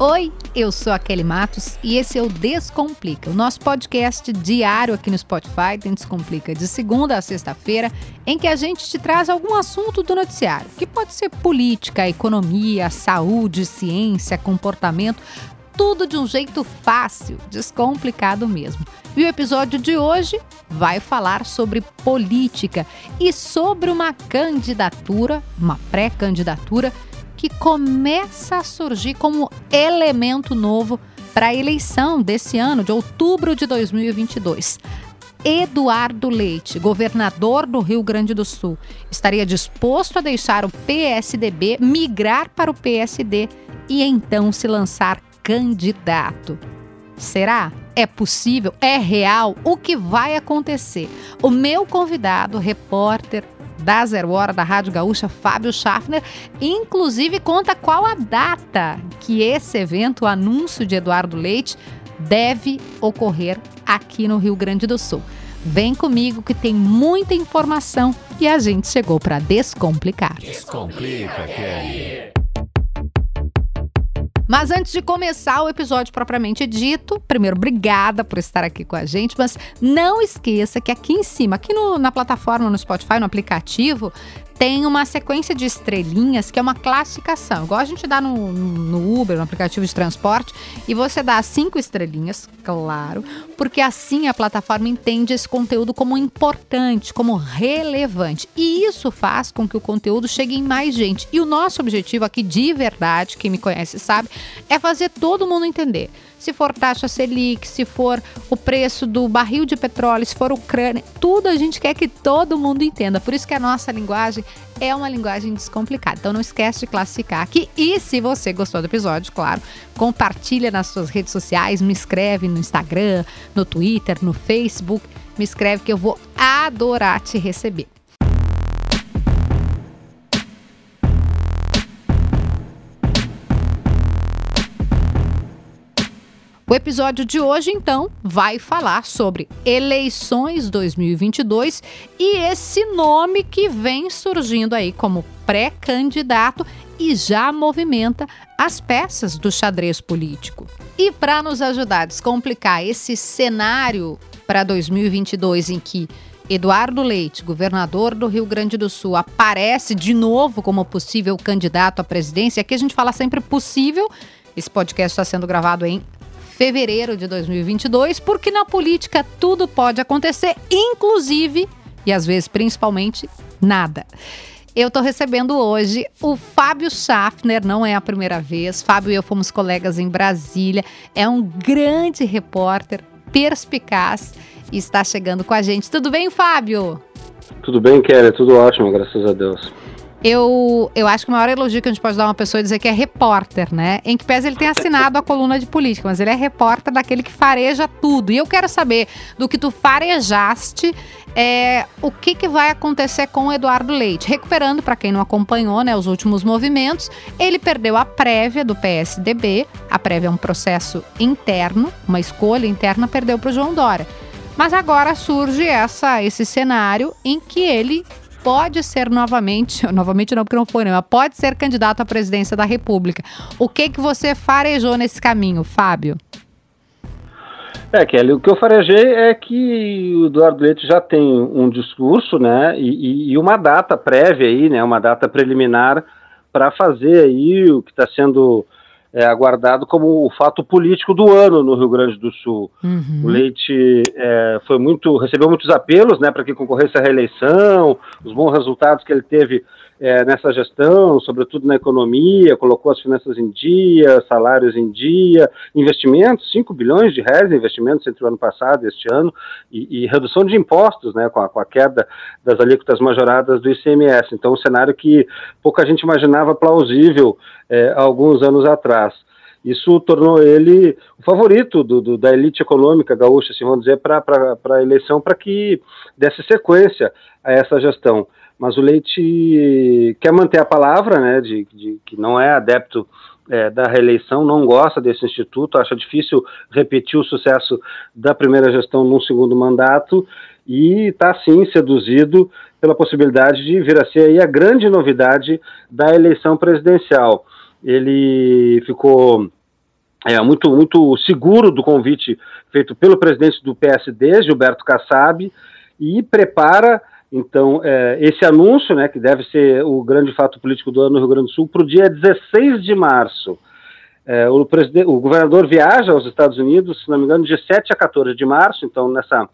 Oi, eu sou a Kelly Matos e esse é o Descomplica, o nosso podcast diário aqui no Spotify, tem Descomplica de segunda a sexta-feira, em que a gente te traz algum assunto do noticiário, que pode ser política, economia, saúde, ciência, comportamento, tudo de um jeito fácil, descomplicado mesmo. E o episódio de hoje vai falar sobre política e sobre uma candidatura, uma pré-candidatura que começa a surgir como elemento novo para a eleição desse ano, de outubro de 2022. Eduardo Leite, governador do Rio Grande do Sul, estaria disposto a deixar o PSDB migrar para o PSD e então se lançar candidato. Será? É possível? É real? O que vai acontecer? O meu convidado, repórter da Zero Hora da Rádio Gaúcha, Fábio Schaffner, inclusive conta qual a data que esse evento, o anúncio de Eduardo Leite, deve ocorrer aqui no Rio Grande do Sul. Vem comigo que tem muita informação e a gente chegou para descomplicar. Descomplica, Kelly. Mas antes de começar o episódio propriamente dito, primeiro, obrigada por estar aqui com a gente, mas não esqueça que aqui em cima, aqui no, na plataforma, no Spotify, no aplicativo, tem uma sequência de estrelinhas que é uma classificação, igual a gente dá no, no Uber, no aplicativo de transporte, e você dá cinco estrelinhas, claro, porque assim a plataforma entende esse conteúdo como importante, como relevante. E isso faz com que o conteúdo chegue em mais gente. E o nosso objetivo aqui, de verdade, quem me conhece sabe, é fazer todo mundo entender se for taxa Selic, se for o preço do barril de petróleo, se for Ucrânia, tudo a gente quer que todo mundo entenda. Por isso que a nossa linguagem é uma linguagem descomplicada. Então não esquece de classificar aqui. E se você gostou do episódio, claro, compartilha nas suas redes sociais, me escreve no Instagram, no Twitter, no Facebook. Me escreve que eu vou adorar te receber. O episódio de hoje, então, vai falar sobre eleições 2022 e esse nome que vem surgindo aí como pré-candidato e já movimenta as peças do xadrez político. E para nos ajudar a descomplicar esse cenário para 2022 em que Eduardo Leite, governador do Rio Grande do Sul, aparece de novo como possível candidato à presidência. Aqui a gente fala sempre possível. Esse podcast está sendo gravado em fevereiro de 2022, porque na política tudo pode acontecer, inclusive, e às vezes principalmente, nada. Eu estou recebendo hoje o Fábio Schaffner, não é a primeira vez. Fábio e eu fomos colegas em Brasília. É um grande repórter, perspicaz e está chegando com a gente. Tudo bem, Fábio? Tudo bem, Kelly, tudo ótimo, graças a Deus. Eu, eu acho que o maior elogio que a gente pode dar a uma pessoa é dizer que é repórter, né? Em que pese ele tem assinado a coluna de política, mas ele é repórter daquele que fareja tudo. E eu quero saber do que tu farejaste, é, o que, que vai acontecer com o Eduardo Leite. Recuperando, para quem não acompanhou né, os últimos movimentos, ele perdeu a prévia do PSDB. A prévia é um processo interno, uma escolha interna, perdeu para o João Dória. Mas agora surge essa, esse cenário em que ele pode ser novamente, novamente não porque não foi, né, mas pode ser candidato à presidência da República. O que que você farejou nesse caminho, Fábio? É, Kelly, o que eu farejei é que o Eduardo Leite já tem um discurso, né, e, e uma data prévia aí, né, uma data preliminar para fazer aí o que está sendo é, aguardado como o fato político do ano no Rio Grande do Sul. Uhum. O Leite é, foi muito, recebeu muitos apelos né, para que concorresse à reeleição, os bons resultados que ele teve é, nessa gestão, sobretudo na economia, colocou as finanças em dia, salários em dia, investimentos, 5 bilhões de reais em investimentos entre o ano passado e este ano, e, e redução de impostos, né, com a, com a, queda das alíquotas majoradas do ICMS. Então, um cenário que pouca gente imaginava plausível é, alguns anos atrás. Isso tornou ele o favorito do, do, da elite econômica gaúcha, assim vamos dizer, para a eleição, para que desse sequência a essa gestão mas o Leite quer manter a palavra, né, de, de que não é adepto é, da reeleição, não gosta desse instituto, acha difícil repetir o sucesso da primeira gestão num segundo mandato e está sim seduzido pela possibilidade de vir a ser a grande novidade da eleição presidencial. Ele ficou é, muito, muito seguro do convite feito pelo presidente do PSD, Gilberto Kassab, e prepara então é, esse anúncio, né, que deve ser o grande fato político do ano no Rio Grande do Sul, para o dia 16 de março. É, o, o, governador viaja aos Estados Unidos, se não me engano, de 7 a 14 de março, então nessa,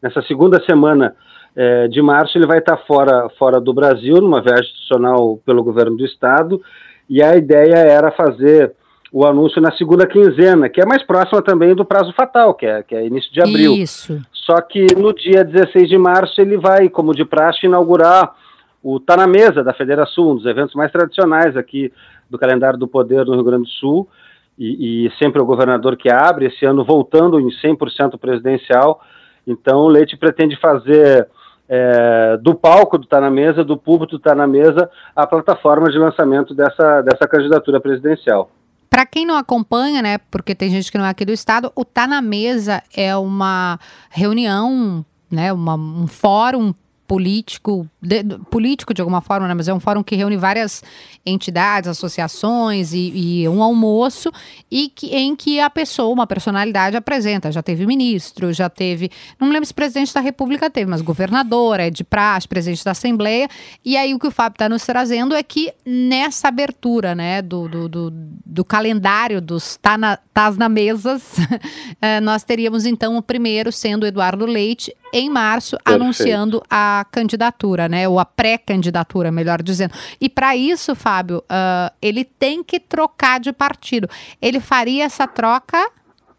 nessa segunda semana é, de março ele vai estar fora, fora do Brasil, numa viagem institucional pelo governo do estado, e a ideia era fazer o anúncio na segunda quinzena, que é mais próxima também do prazo fatal, que é, que é início de abril. Isso. Só que no dia 16 de março ele vai, como de praxe, inaugurar o Tá na Mesa da Federação, um dos eventos mais tradicionais aqui do calendário do poder no Rio Grande do Sul, e, e sempre o governador que abre, esse ano voltando em 100% presidencial. Então o Leite pretende fazer é, do palco do Tá na Mesa, do público do Tá na Mesa, a plataforma de lançamento dessa, dessa candidatura presidencial. Para quem não acompanha, né, porque tem gente que não é aqui do estado, o Tá na Mesa é uma reunião, né, uma, um fórum político, de, político de alguma forma, né? mas é um fórum que reúne várias entidades, associações e, e, um almoço e que, em que a pessoa, uma personalidade apresenta. Já teve ministro, já teve, não lembro se presidente da República teve, mas governadora, é de praxe, presidente da Assembleia. E aí o que o Fábio está nos trazendo é que nessa abertura, né, do, do, do, do calendário dos tá na, tás na mesas, eh, nós teríamos então o primeiro sendo Eduardo Leite em março Perfeito. anunciando a candidatura, né? Ou a pré-candidatura, melhor dizendo. E para isso, Fábio, uh, ele tem que trocar de partido. Ele faria essa troca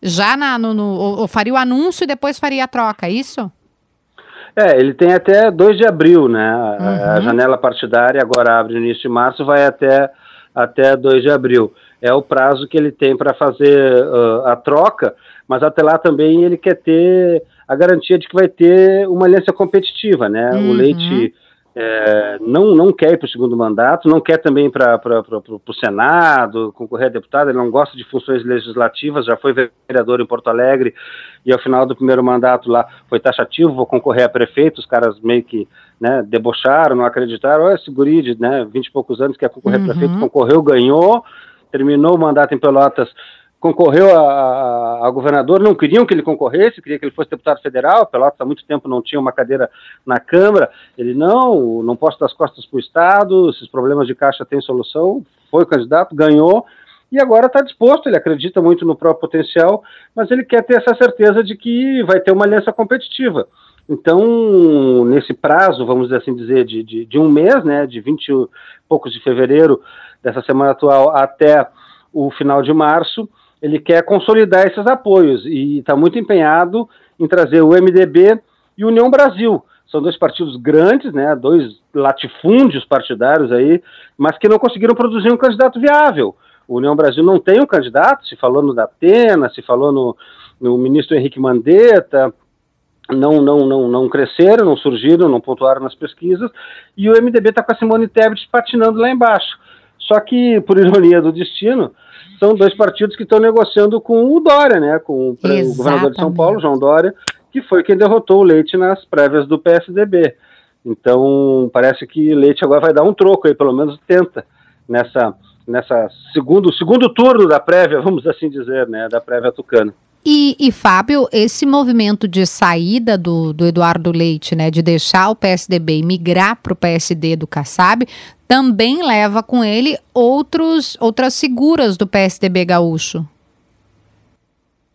já na, no, no ou faria o anúncio e depois faria a troca, é isso? É, ele tem até 2 de abril, né? Uhum. A janela partidária agora abre no início de março, vai até, até 2 de abril. É o prazo que ele tem para fazer uh, a troca, mas até lá também ele quer ter a garantia de que vai ter uma aliança competitiva, né? Uhum. O Leite é, não, não quer ir para o segundo mandato, não quer também para o Senado, concorrer a deputado, ele não gosta de funções legislativas, já foi vereador em Porto Alegre e ao final do primeiro mandato lá foi taxativo, vou concorrer a prefeito, os caras meio que né, debocharam, não acreditaram, olha esse guri de né, 20 e poucos anos que quer concorrer uhum. a prefeito, concorreu, ganhou, terminou o mandato em Pelotas concorreu a, a, governador, não queriam que ele concorresse, queria que ele fosse deputado federal, Pelotas há muito tempo não tinha uma cadeira na Câmara, ele não, não posso dar as costas para o Estado, esses problemas de caixa têm solução, foi candidato, ganhou, e agora está disposto, ele acredita muito no próprio potencial, mas ele quer ter essa certeza de que vai ter uma aliança competitiva. Então, nesse prazo, vamos assim dizer, de, de, de um mês, né, de 20 e poucos de fevereiro dessa semana atual até o final de março, ele quer consolidar esses apoios e está muito empenhado em trazer o MDB e União Brasil. São dois partidos grandes, né, dois latifúndios partidários aí, mas que não conseguiram produzir um candidato viável. O União Brasil não tem um candidato, se falou no Datena, se falou no, no ministro Henrique Mandetta, não, não, não, não cresceram, não surgiram, não pontuaram nas pesquisas, e o MDB está com a Simone Tebet patinando lá embaixo. Só que, por ironia do destino, são dois partidos que estão negociando com o Dória, né? Com o, o governador de São Paulo, João Dória, que foi quem derrotou o Leite nas prévias do PSDB. Então, parece que Leite agora vai dar um troco aí, pelo menos tenta, nessa, nessa segundo, segundo turno da prévia, vamos assim dizer, né? Da prévia tucana. E, e, Fábio, esse movimento de saída do, do, Eduardo Leite, né, de deixar o PSDB e migrar para o PSD do Kassab, também leva com ele outros, outras figuras do PSDB gaúcho.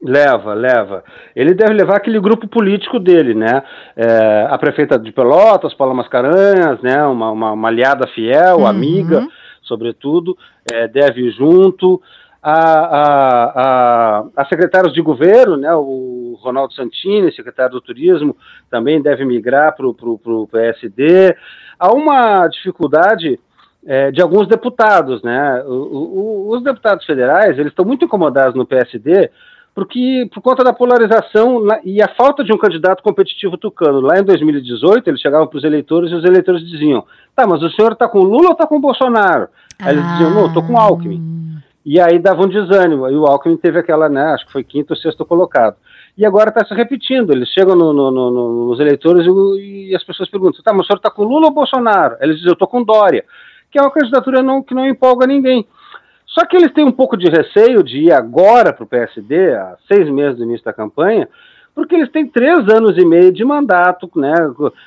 Leva, leva. Ele deve levar aquele grupo político dele, né? É, a prefeita de Pelotas, Paula Mascarenhas, né? Uma, uma, uma aliada fiel, uhum. amiga, sobretudo, é, deve ir junto a, a, a, secretários de governo, né, o Ronaldo Santini, secretário do Turismo, também deve migrar para o PSD. Há uma dificuldade é, de alguns deputados, né? O, o, os deputados federais eles estão muito incomodados no PSD porque por conta da polarização e a falta de um candidato competitivo tucano. Lá em 2018 eles chegavam para os eleitores e os eleitores diziam: "Tá, mas o senhor está com Lula ou está com Bolsonaro?" Aí eles diziam: "Não, estou com Alckmin." E aí dava um desânimo. E o Alckmin teve aquela, né, acho que foi quinto ou sexto colocado. E agora está se repetindo. Eles chegam no, no, no, nos eleitores e, e, as pessoas perguntam: tá, mas o senhor está com Lula ou Bolsonaro? Eles dizem: eu estou com Dória, que é uma candidatura não, que não empolga ninguém. Só que eles têm um pouco de receio de ir agora para o PSD, há seis meses do início da campanha, porque eles têm três anos e meio de mandato, né,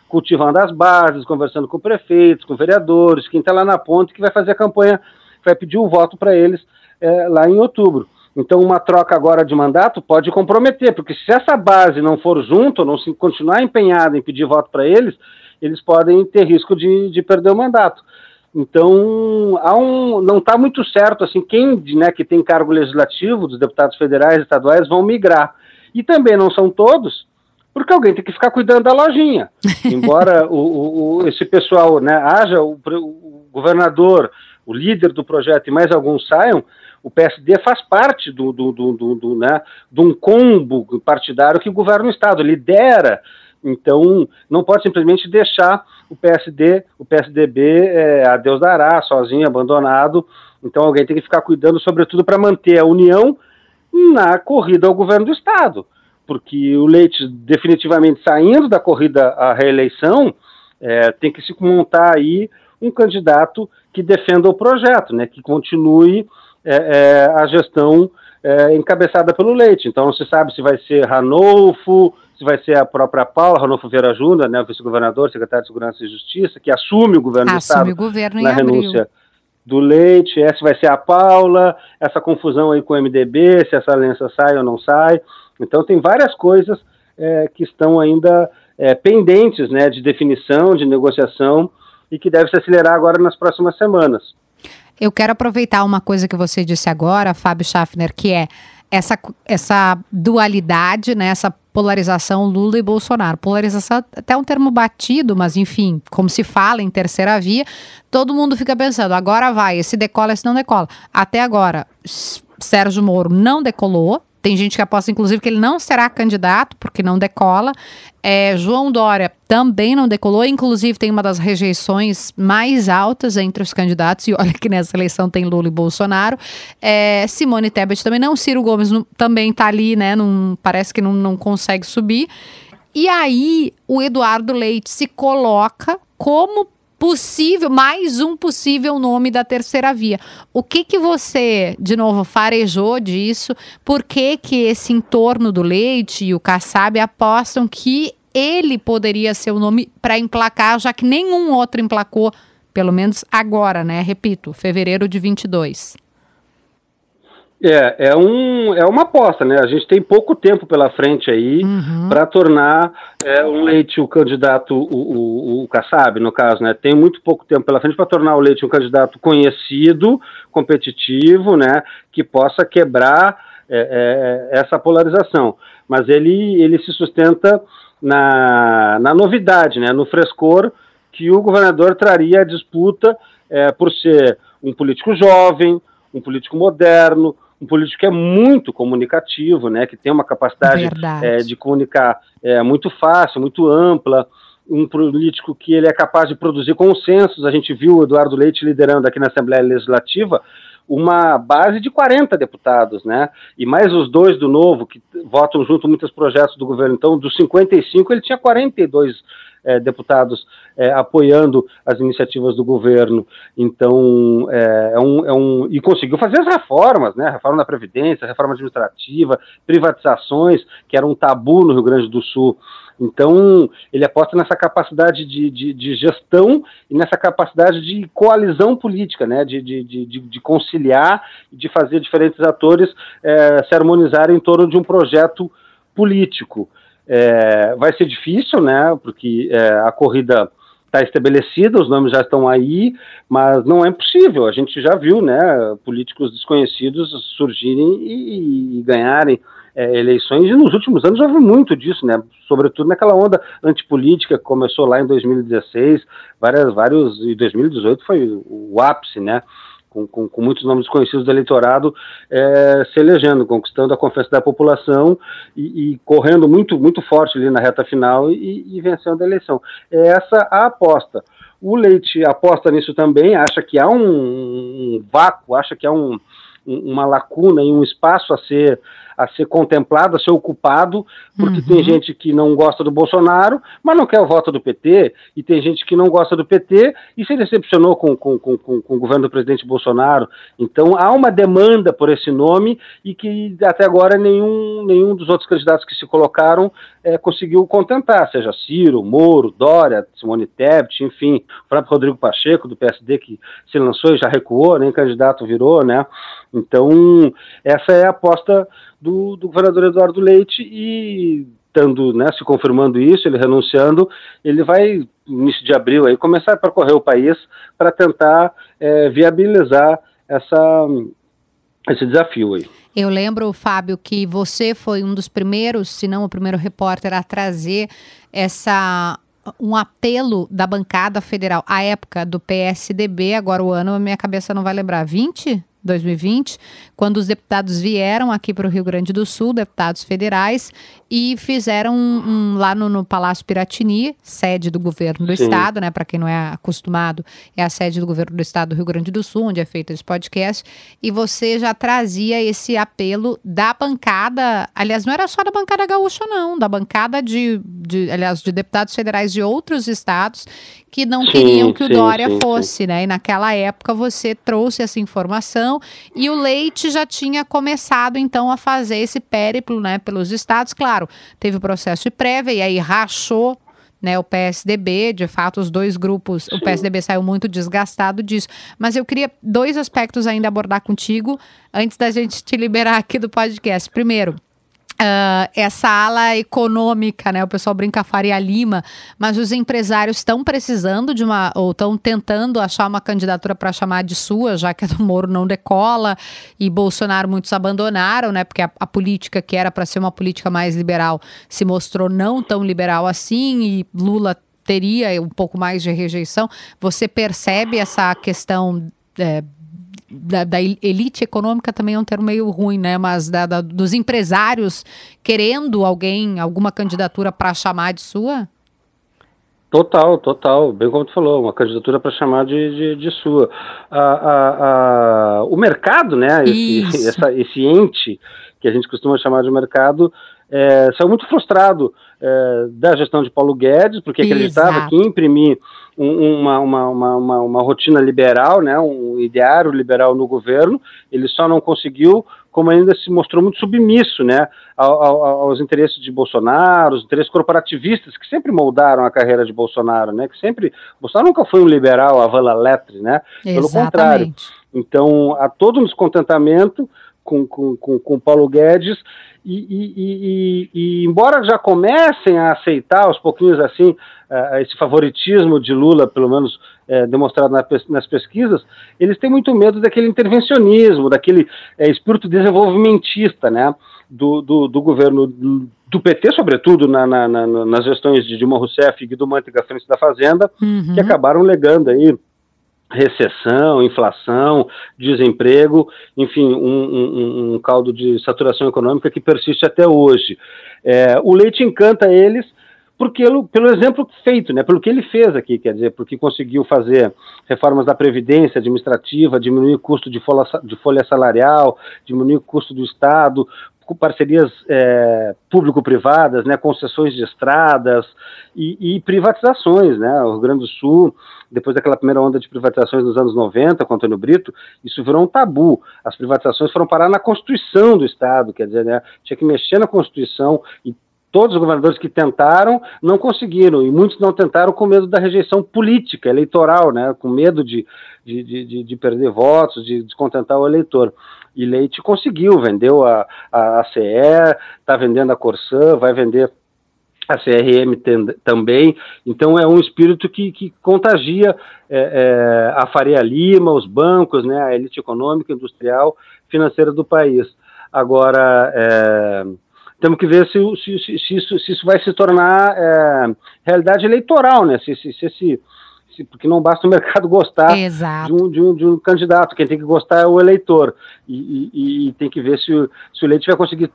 cultivando as bases, conversando com prefeitos, com vereadores, quem está lá na ponte que vai fazer a campanha, vai pedir o voto para eles é, lá em outubro. Então, uma troca agora de mandato pode comprometer, porque se essa base não for junto, não se continuar empenhada em pedir voto para eles, eles podem ter risco de, de perder o mandato. Então, há um, não está muito certo assim quem né, que tem cargo legislativo, dos deputados federais e estaduais, vão migrar. E também não são todos, porque alguém tem que ficar cuidando da lojinha. Embora o, o, esse pessoal né, haja, o, o governador, o líder do projeto e mais alguns saiam, o PSD faz parte do, do, do, do, do né, de um combo partidário que governa o Estado, lidera. Então, não pode simplesmente deixar o PSD, o PSDB, é, a Deus dará, sozinho, abandonado. Então, alguém tem que ficar cuidando, sobretudo, para manter a união na corrida ao governo do Estado. Porque o Leite, definitivamente saindo da corrida à reeleição, é, tem que se montar aí um candidato que defenda o projeto, né, que continue é, é, a gestão é, encabeçada pelo Leite. Então não se sabe se vai ser Ranolfo, se vai ser a própria Paula, Ranolfo Vieira Júnior, né, vice-governador, secretário de Segurança e Justiça, que assume o governo assume do Estado o governo na renúncia abril. do Leite, se vai ser a Paula, essa confusão aí com o MDB, se essa aliança sai ou não sai. Então tem várias coisas é, que estão ainda é, pendentes né, de definição, de negociação, e que deve se acelerar agora nas próximas semanas. Eu quero aproveitar uma coisa que você disse agora, Fábio Schaffner, que é essa, essa dualidade, né, essa polarização Lula e Bolsonaro. Polarização é até um termo batido, mas enfim, como se fala em terceira via, todo mundo fica pensando, agora vai, esse decola, esse não decola. Até agora, Sérgio Moro não decolou, tem gente que aposta, inclusive, que ele não será candidato, porque não decola. É, João Dória também não decolou, inclusive tem uma das rejeições mais altas entre os candidatos, e olha que nessa eleição tem Lula e Bolsonaro. É, Simone Tebet também não, Ciro Gomes não, também está ali, né? Não, parece que não, não consegue subir. E aí o Eduardo Leite se coloca como possível, mais um possível nome da terceira via. O que que você, de novo, farejou disso? Por que que esse entorno do Leite e o Kassab apostam que ele poderia ser o nome para emplacar, já que nenhum outro emplacou, pelo menos agora, né? Repito, fevereiro de 22. É, é, um, é uma aposta, né? A gente tem pouco tempo pela frente aí uhum. para tornar é, um Leite o candidato, o, o, o Kassab, no caso, né? Tem muito pouco tempo pela frente para tornar o Leite um candidato conhecido, competitivo, né? Que possa quebrar é, é, essa polarização. Mas ele, ele se sustenta na, na novidade, né? No frescor que o governador traria à disputa é, por ser um político jovem, um político moderno, um político que é muito comunicativo, né, que tem uma capacidade é, de comunicar é, muito fácil, muito ampla, um político que ele é capaz de produzir consensos. A gente viu o Eduardo Leite liderando aqui na Assembleia Legislativa uma base de 40 deputados, né? E mais os dois do Novo, que votam junto muitos projetos do governo. Então, dos 55, ele tinha 42 é, deputados é, apoiando as iniciativas do governo. Então, é, é, um, é um. E conseguiu fazer as reformas, né? Reforma da Previdência, reforma administrativa, privatizações, que era um tabu no Rio Grande do Sul. Então, ele aposta nessa capacidade de, de, de, gestão e nessa capacidade de coalizão política, né? de, de, de, de conciliar de fazer diferentes atores é, se harmonizarem em torno de um projeto político. É, vai ser difícil, né? Porque é, a corrida está estabelecida, os nomes já estão aí, mas não é impossível. A gente já viu, né? Políticos desconhecidos surgirem e, e ganharem é, eleições, e nos últimos anos houve muito disso, né? Sobretudo naquela onda antipolítica que começou lá em 2016, várias, vários, e 2018 foi o ápice, né? Com, com, com, muitos nomes conhecidos do eleitorado é, se elegendo, conquistando a confiança da população e, e, correndo muito, muito forte ali na reta final e, e vencendo a eleição. É essa a aposta. O Leite aposta nisso também, acha que há um, um vácuo, acha que há um, uma lacuna e um espaço a ser a ser contemplado, a ser ocupado, porque uhum. tem gente que não gosta do Bolsonaro, mas não quer o voto do PT, e tem gente que não gosta do PT e se decepcionou com, com, com, com, o governo do presidente Bolsonaro. Então há uma demanda por esse nome e que até agora nenhum, nenhum dos outros candidatos que se colocaram é, conseguiu contentar, seja Ciro, Moro, Dória, Simone Tebet, enfim, o próprio Rodrigo Pacheco, do PSD, que se lançou e já recuou, nem candidato virou, né? Então, essa é a aposta do, do governador Eduardo Leite e estando, né, se confirmando isso, ele renunciando, ele vai, início de abril, aí, começar a percorrer o país para tentar é, viabilizar essa, esse desafio aí. Eu lembro, Fábio, que você foi um dos primeiros, se não o primeiro repórter a trazer essa um apelo da bancada federal à época do PSDB, agora o ano, a minha cabeça não vai lembrar, 20? 2020, quando os deputados vieram aqui para o Rio Grande do Sul, deputados federais, e fizeram um, um, lá no, no, Palácio Piratini, sede do governo do Sim. estado, né? Para quem não é acostumado, é a sede do governo do estado do Rio Grande do Sul, onde é feito esse podcast. E você já trazia esse apelo da bancada, aliás, não era só da bancada gaúcha, não, da bancada de, de aliás, de deputados federais de outros estados que não sim, queriam que o sim, Dória sim, fosse, né? E naquela época você trouxe essa informação e o Leite já tinha começado então a fazer esse périplo, né, pelos estados. Claro, teve o processo de prévia e aí rachou né, o PSDB, de fato, os dois grupos, Sim. o PSDB saiu muito desgastado disso. Mas eu queria dois aspectos ainda abordar contigo antes da gente te liberar aqui do podcast. Primeiro, Uh, essa ala econômica, né? O pessoal brinca Faria Lima, mas os empresários estão precisando de uma, ou estão tentando achar uma candidatura para chamar de sua, já que a do Moro não decola e Bolsonaro muitos abandonaram, né? Porque a, a política que era para ser uma política mais liberal se mostrou não tão liberal assim e Lula teria um pouco mais de rejeição. Você percebe essa questão é, da, da, elite econômica também é um termo meio ruim, né? Mas da, da, dos empresários querendo alguém, alguma candidatura para chamar de sua? Total, total, bem como tu falou, uma candidatura para chamar de, de, de sua. A, a, a, o mercado, né, esse, essa, esse ente que a gente costuma chamar de mercado, é, saiu muito frustrado é, da gestão de Paulo Guedes, porque acreditava Exato. que imprimir um, uma, uma, uma, uma, rotina liberal, né, um ideário liberal no governo, ele só não conseguiu, como ainda se mostrou muito submisso né, aos interesses de Bolsonaro, os interesses corporativistas que sempre moldaram a carreira de Bolsonaro, né, que sempre, Bolsonaro nunca foi um liberal a vala letre, né, pelo contrário. Então, há todo um descontentamento com, com, com, com Paulo Guedes, e, e, e, e, embora já comecem a aceitar aos pouquinhos assim uh, esse favoritismo de Lula, pelo menos uh, demonstrado na, nas pesquisas, eles têm muito medo daquele intervencionismo, daquele espírito desenvolvimentista, né, do, do, do governo do, do, PT, sobretudo na, na, na, nas gestões de Dilma Rousseff e Guido Mantega à frente da Fazenda, uhum. que acabaram legando aí recessão, inflação, desemprego, enfim, um, um, um, caldo de saturação econômica que persiste até hoje. É, o leite encanta eles porque pelo exemplo feito, né, pelo que ele fez aqui, quer dizer, porque conseguiu fazer reformas da previdência administrativa, diminuir o custo de folha, de folha salarial, diminuir o custo do Estado, parcerias é, público-privadas, né, concessões de estradas e, e, privatizações, né, o Rio Grande do Sul, depois daquela primeira onda de privatizações nos anos 90 com Antônio Brito, isso virou um tabu, as privatizações foram parar na Constituição do Estado, quer dizer, né, tinha que mexer na Constituição e todos os governadores que tentaram não conseguiram, e muitos não tentaram com medo da rejeição política, eleitoral, né, com medo de, de, de, de perder votos, de descontentar o eleitor. E Leite conseguiu, vendeu a, a, a CE, está vendendo a Corsã, vai vender a CRM tem, também, então é um espírito que, que contagia é, é, a Faria Lima, os bancos, né, a elite econômica, industrial, financeira do país. Agora, é, temos que ver se, se, se, isso, se isso vai se tornar é, realidade eleitoral, né? Se, se, se, se, porque não basta o mercado gostar de um, de, um, de um candidato, quem tem que gostar é o eleitor. E, e, e tem que ver se o, se o eleito vai conseguir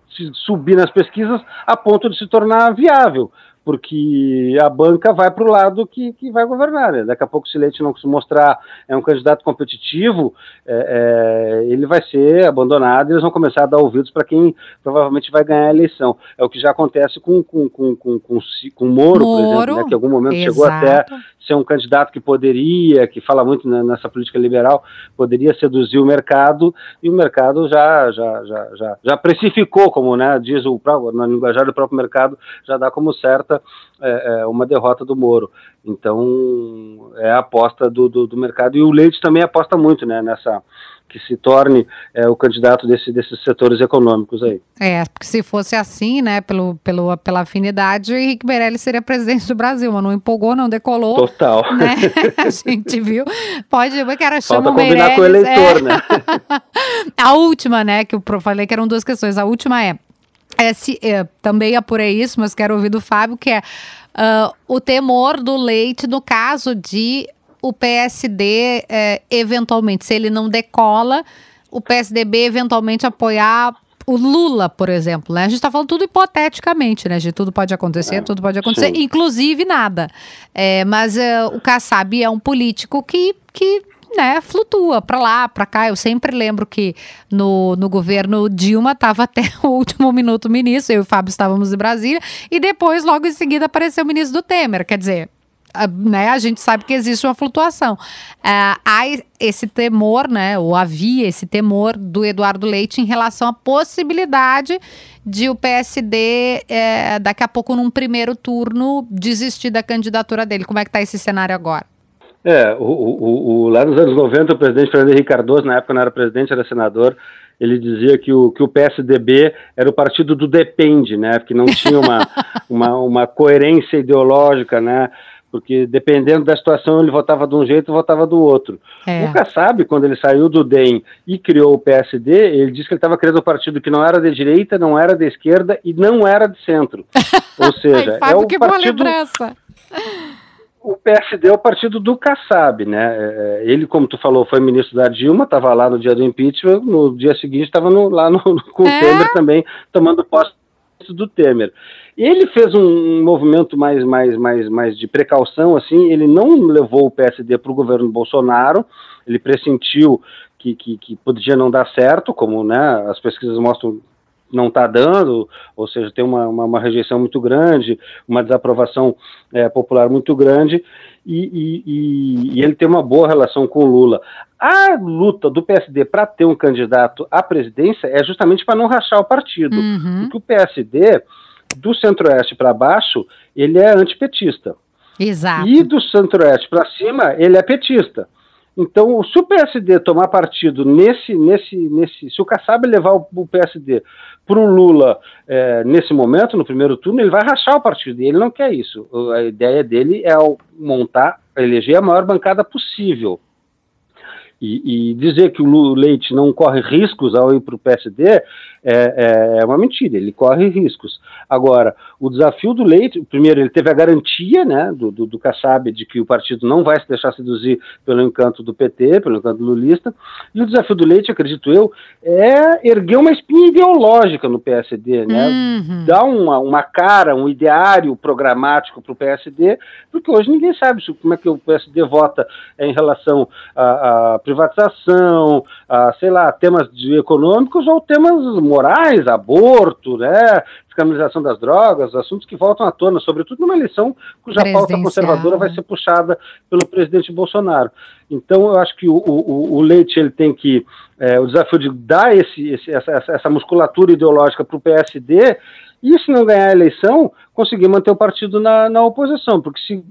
subir nas pesquisas a ponto de se tornar viável. Porque a banca vai para o lado que, que vai governar. Né? Daqui a pouco, se Leite não se mostrar é um candidato competitivo, é, é, ele vai ser abandonado e eles vão começar a dar ouvidos para quem provavelmente vai ganhar a eleição. É o que já acontece com, com, com, com, com, com Moro, Moro, por exemplo, né? que em algum momento exato. chegou até ser um candidato que poderia, que fala muito nessa política liberal, poderia seduzir o mercado, e o mercado já, já, já, já, já precificou, como né, diz o na linguajar do próprio mercado, já dá como certa é, é, uma derrota do Moro. Então, é a aposta do, do, do mercado, e o Leite também aposta muito né, nessa que se torne é, o candidato desse, desses setores econômicos aí. É, porque se fosse assim, né, pelo, pelo, pela afinidade, o Henrique Meirelles seria presidente do Brasil, mas não empolgou, não decolou. Total. Né? A gente viu. Pode, eu quero chamar Falta combinar com o eleitor, é. né? a última, né, que eu falei que eram duas questões. A última é, é, se, é também apurei isso, mas quero ouvir do Fábio, que é uh, o temor do leite no caso de o PSD, é, eventualmente, se ele não decola, o PSDB eventualmente apoiar o Lula, por exemplo, né? A gente está falando tudo hipoteticamente, né? De tudo pode acontecer, é, tudo pode acontecer, sim. inclusive nada. É, mas é, o Kassab é um político que, que né, flutua para lá, para cá. Eu sempre lembro que no, no governo Dilma estava até o último minuto ministro, eu e o Fábio estávamos em Brasília, e depois, logo em seguida, apareceu o ministro do Temer. Quer dizer, né, a gente sabe que existe uma flutuação. Uh, há esse temor, né, ou havia esse temor do Eduardo Leite em relação à possibilidade de o PSD, é, daqui a pouco, num primeiro turno, desistir da candidatura dele. Como é que está esse cenário agora? É, o, o, o, lá nos anos 90, o presidente Fernando Henrique Cardoso, na época não era presidente, era senador, ele dizia que o, que o PSDB era o partido do depende, né, que não tinha uma, uma, uma coerência ideológica, né, porque dependendo da situação ele votava de um jeito e votava do outro. É. O Kassab, quando ele saiu do DEM e criou o PSD, ele disse que ele estava criando um partido que não era de direita, não era de esquerda e não era de centro. Ou seja, Ai, Fábio, é o que partido... boa lembrança. O PSD é o partido do Kassab, né? É, ele, como tu falou, foi ministro da Dilma, estava lá no dia do impeachment, no dia seguinte estava lá no, com o é? Temer também, tomando posse do Temer. Ele fez um movimento mais, mais, mais, mais de precaução, assim, ele não levou o PSD para o governo Bolsonaro, ele pressentiu que, que, que, podia não dar certo, como né, as pesquisas mostram não está dando, ou seja, tem uma, uma, uma, rejeição muito grande, uma desaprovação é, popular muito grande, e, e, e, ele tem uma boa relação com o Lula. A luta do PSD para ter um candidato à presidência é justamente para não rachar o partido, uhum. porque o PSD do centro-oeste para baixo, ele é antipetista. Exato. E do centro-oeste para cima, ele é petista. Então, se o PSD tomar partido nesse, nesse, nesse, se o Kassab levar o, o PSD para o Lula é, nesse momento, no primeiro turno, ele vai rachar o partido. E ele não quer isso. A ideia dele é montar, eleger a maior bancada possível. E, e, dizer que o Leite não corre riscos ao ir para o PSD é, é, é, uma mentira, ele corre riscos. Agora, o desafio do Leite, primeiro, ele teve a garantia né, do, do, do Kassab de que o partido não vai se deixar seduzir pelo encanto do PT, pelo encanto lulista, e o desafio do Leite, acredito eu, é erguer uma espinha ideológica no PSD, né? Uhum. dar uma, uma cara, um ideário programático para o PSD, porque hoje ninguém sabe como é que o PSD vota em relação a, a privatização, a, sei lá, temas de econômicos ou temas morais, aborto, né, descriminalização das drogas, assuntos que voltam à tona, sobretudo numa eleição cuja pauta conservadora vai ser puxada pelo presidente Bolsonaro. Então, eu acho que o, o, o Leite ele tem que é, o desafio de dar esse, esse essa, essa musculatura ideológica para o PSD e se não ganhar a eleição, conseguir manter o partido na, na oposição, porque se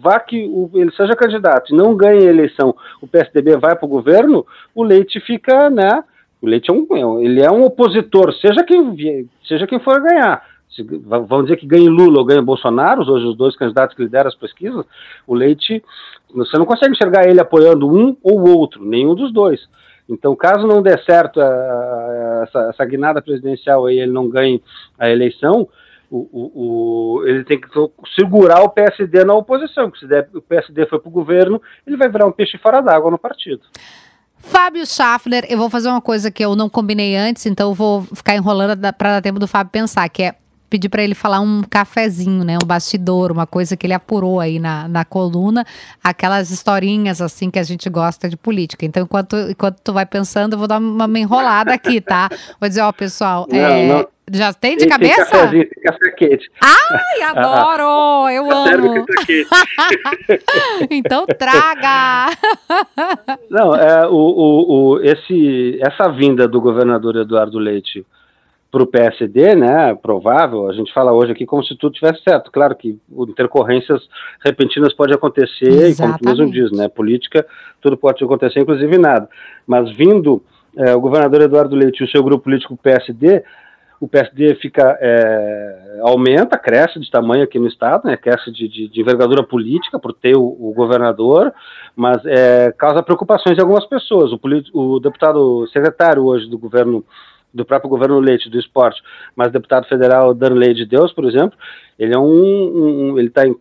vá que o, ele seja candidato e não ganhe a eleição, o PSDB vai para o governo, o Leite fica, né? O Leite é um, ele é um opositor, seja quem, seja quem for ganhar. Se, vamos dizer que ganhe Lula ou ganhe Bolsonaro, hoje os dois candidatos que lideram as pesquisas, o Leite, você não consegue enxergar ele apoiando um ou outro, nenhum dos dois. Então, caso não dê certo a, eh, a, essa, essa guinada presidencial e ele não ganhe a eleição, o, o, o, ele tem que segurar o PSD na oposição, porque se der, o PSD foi para o governo, ele vai virar um peixe fora d'água no partido. Fábio Schaffner, eu vou fazer uma coisa que eu não combinei antes, então eu vou ficar enrolando para dar tempo do Fábio pensar, que é pedir para ele falar um cafezinho, né? Um bastidor, uma coisa que ele apurou aí na, na coluna, aquelas historinhas assim que a gente gosta de política. Então, enquanto, enquanto tu vai pensando, eu vou dar uma enrolada aqui, tá? Vou dizer, ó, pessoal, não, é, não. já tem de cabeça? Cafezinho, café quente. Ai, adoro! eu tá amo! então traga! não, é, o, o, o, esse, essa vinda do governador Eduardo Leite para o PSD, né, provável, a gente fala hoje aqui como se tudo tivesse certo. Claro que intercorrências repentinas podem acontecer, Exatamente. e como tu mesmo diz, né, política, tudo pode acontecer, inclusive nada. Mas vindo é, o governador Eduardo Leite e o seu grupo político PSD, o PSD fica, é, aumenta, cresce de tamanho aqui no estado, né, cresce de, de, de envergadura política por ter o, o governador, mas é, causa preocupações em algumas pessoas. O, o deputado secretário hoje do governo do próprio governo Leite do esporte, mas deputado federal Danley de Deus, por exemplo, ele é um, um ele tá em,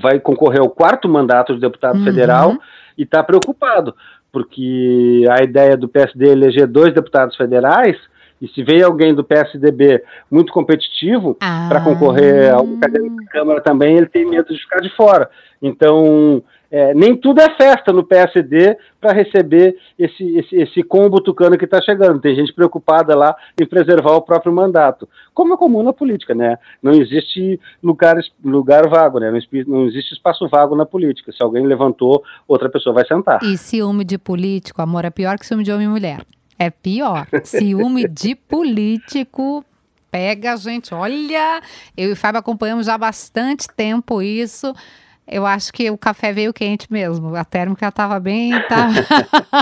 vai concorrer ao quarto mandato de deputado uhum. federal e está preocupado, porque a ideia do PSD eleger dois deputados federais e se veio alguém do PSDB muito competitivo ah. para concorrer ao cadeira da Câmara também, ele tem medo de ficar de fora. Então, é, nem tudo é festa no PSD para receber esse, esse, esse combo tucano que está chegando. Tem gente preocupada lá em preservar o próprio mandato. Como é comum na política, né? Não existe lugar, lugar vago, né? Não, existe espaço vago na política. Se alguém levantou, outra pessoa vai sentar. E ciúme de político, amor, é pior que ciúme de homem e mulher. É pior. Ciúme de político pega gente. Olha, eu e o Fábio acompanhamos já há bastante tempo isso. Eu acho que o café veio quente mesmo. A térmica estava bem. Tá...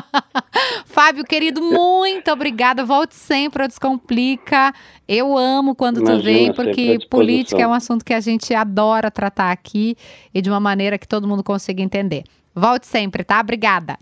Fábio, querido, muito obrigada. Volte sempre ao Descomplica. Eu amo quando Imagina, tu vem, porque política é um assunto que a gente adora tratar aqui e de uma maneira que todo mundo consiga entender. Volte sempre, tá? Obrigada.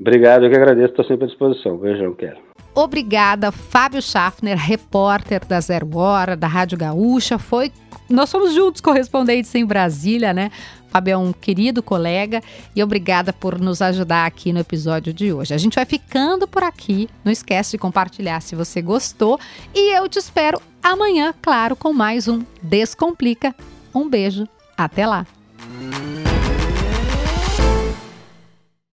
Obrigado, eu que agradeço, estou sempre à disposição. Beijão, quero. Obrigada, Fábio Schaffner, repórter da Zero Hora, da Rádio Gaúcha. Foi. Nós somos juntos correspondentes em Brasília, né? Fábio é um querido colega e obrigada por nos ajudar aqui no episódio de hoje. A gente vai ficando por aqui. Não esquece de compartilhar se você gostou. E eu te espero amanhã, claro, com mais um Descomplica. Um beijo, até lá!